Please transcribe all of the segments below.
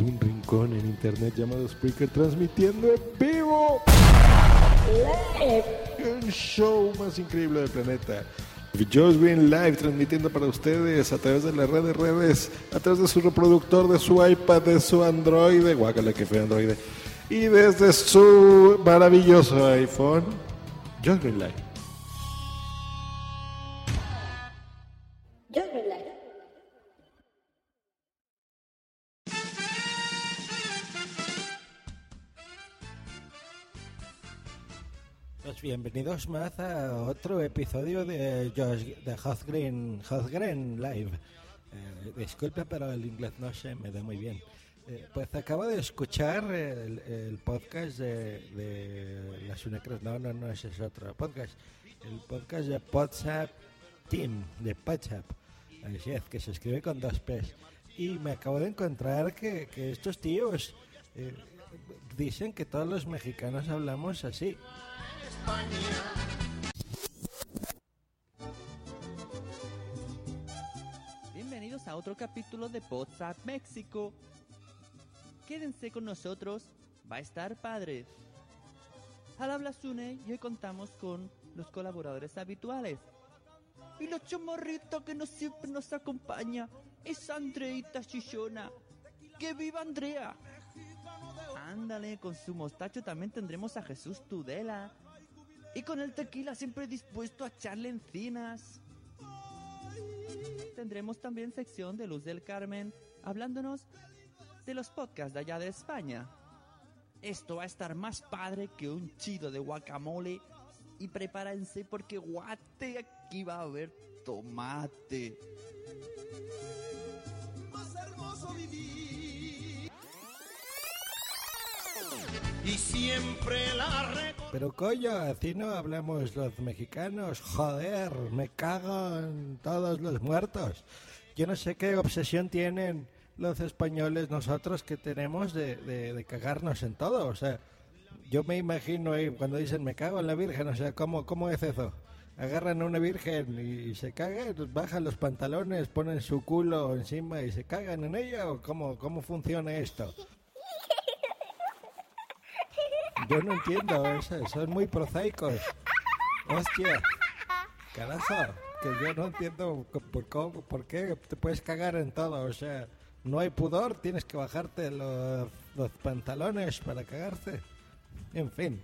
desde un rincón en internet llamado Spreaker, transmitiendo en vivo el show más increíble del planeta. Joe's Green Live transmitiendo para ustedes a través de las redes redes, a través de su reproductor, de su iPad, de su Android, guácala que fue Android, y desde su maravilloso iPhone, Joe's Green Live. Pues bienvenidos más a otro episodio de Josh, de Hot Green, Hot Green Live. Eh, disculpe, pero el inglés no se me da muy bien. Eh, pues acabo de escuchar el, podcast de, de las Unecres. No, no, no, ese es otro podcast. El podcast de WhatsApp Team, de WhatsApp. Así que se escribe con dos P's. Y me acabo de encontrar que, que estos tíos eh, dicen que todos los mexicanos hablamos así. Bienvenidos a otro capítulo de WhatsApp México. Quédense con nosotros, va a estar padre. Al habla Sune y hoy contamos con los colaboradores habituales. Y la chomorrita que nos siempre nos acompaña es Andreita Chichona. ¡Que viva Andrea! Ándale, con su mostacho también tendremos a Jesús Tudela. Y con el tequila siempre dispuesto a echarle encinas. Tendremos también sección de Luz del Carmen, hablándonos de los podcasts de allá de España. Esto va a estar más padre que un chido de guacamole. Y prepárense porque guate, aquí va a haber tomate. Más hermoso vivir. Y siempre la. Pero coño, así no hablamos los mexicanos. Joder, me cago en todos los muertos. Yo no sé qué obsesión tienen los españoles nosotros que tenemos de, de- cagarnos en todo. O sea, yo me imagino ahí cuando dicen me cago en la Virgen, o sea, ¿cómo, cómo es eso? Agarran a una virgen y se cagan, bajan los pantalones, ponen su culo encima y se cagan en ella o cómo, cómo funciona esto? Yo no entiendo eso, son muy prosaicos. Hostia, carajo, que yo no entiendo por, qué te puedes cagar en todo. O sea, no hay pudor, tienes que bajarte los, los pantalones para cagarte. En fin,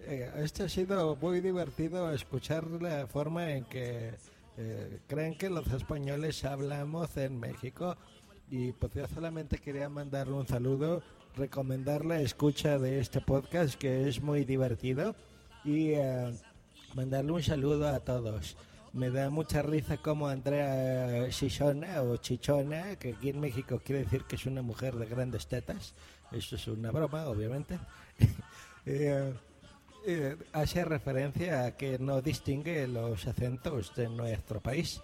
eh, esto ha sido muy divertido escuchar la forma en que eh, creen que los españoles hablamos en México. Y pues yo solamente quería mandar un saludo, recomendar la escucha de este podcast que es muy divertido y eh, mandarle un saludo a todos. Me da mucha risa como Andrea Chichona o Chichona, que aquí en México quiere decir que es una mujer de grandes tetas. Eso es una broma, obviamente. Eh, eh, hace referencia a que no distingue los acentos de nuestro país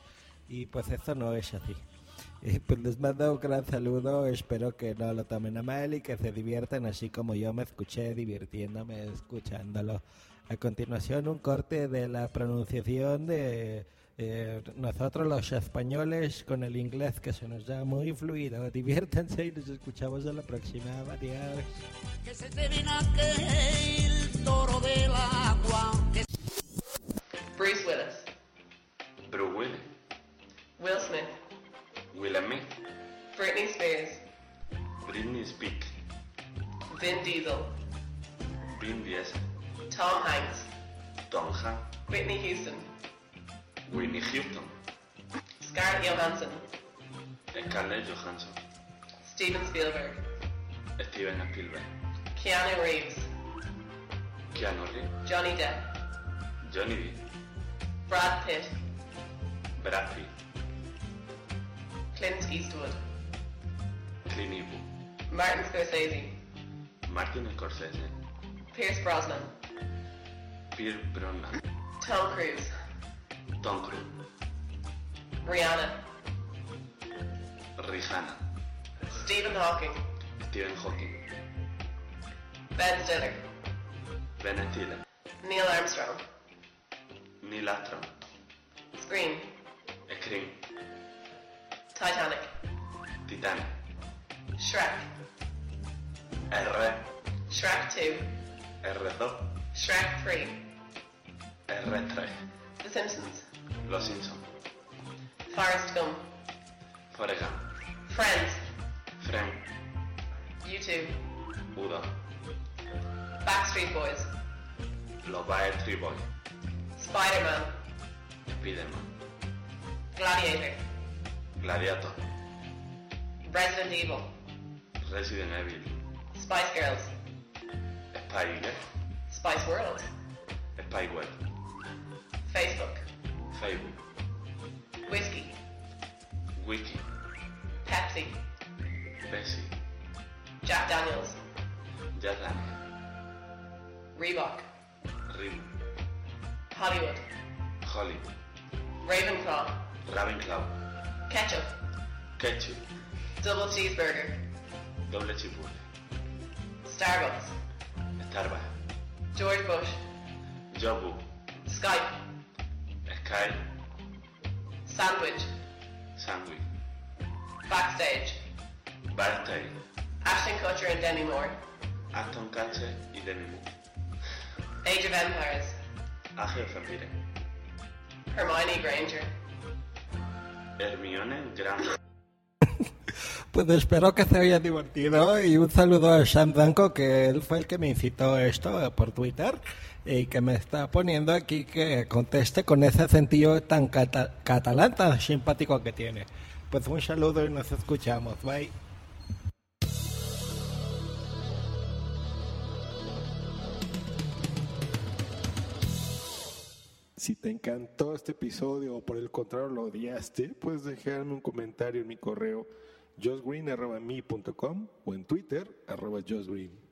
y pues eso no es así. Eh, pues les mando un gran saludo, espero que no lo tomen a mal y que se diviertan así como yo me escuché divirtiéndome escuchándolo. A continuación un corte de la pronunciación de eh, nosotros los españoles con el inglés que se nos da muy fluido. Diviértanse y nos escuchamos en la próxima. Adiós. Que se te ven aquel toro del agua. Que Bruce Willis, Britney Spears, Vin Diesel, Vin Diesel, Tom Hanks, Tom Hanks, Whitney Houston, Whitney Houston, Scarlett Johansson, Scarlett Johansson, Steven Spielberg, Steven Spielberg, Keanu Reeves, Keanu Reeves, Johnny Depp, Johnny Depp, Brad Pitt, Brad Pitt, Clint Eastwood, Clint Eastwood, Martin Scorsese, Martin Scorsese, Pierce Brosnan, Pierce Brosnan, Tom Cruise, Tom Cruise, Rihanna, Rihanna, Stephen Hawking, Stephen Hawking, Ben Stiller, Ben Stiller, Neil Armstrong, Neil Armstrong, Scream, Scream, Titanic, Titanic, Shrek, R, Shrek 2, R2, Shrek 3, R3, The Simpsons, Los Simpsons, Forrest Gump, Forrest Gump, Friends, Frank, U2, Udo, Backstreet Boys, Los Backstreet Boys, Spider-Man, Spiderman, Gladiator, Gladiator, Resident Evil, Resident Evil, Spice Girls, Girl, Spice World, Spy World. Facebook, Facebook, Whiskey, Wiki, Pepsi, Pepsi, Jack Daniels, Jack Daniel, Reebok, Reebok, Hollywood, Hollywood, Ravenclaw, Ravenclaw, Ketchup, Ketchup, Double Cheeseburger, دولتي بول ستاربكس التربة جورج بوش جابو سكايب كاي Sandwich. Sandwich. Backstage. Backstage. Ashton Kutcher and Demi Moore. Ashton Kutcher y Demi Moore. Age of Empires. Ángel Ramírez. Hermione Granger. Hermione Granger. Pues espero que se haya divertido y un saludo a Sam Danko, que él fue el que me incitó esto eh, por Twitter y que me está poniendo aquí que conteste con ese sentido tan cata- catalán, tan simpático que tiene. Pues un saludo y nos escuchamos. Bye. Si te encantó este episodio o por el contrario lo odiaste, puedes dejarme un comentario en mi correo josgreen.me.com o en Twitter arroba josgreen.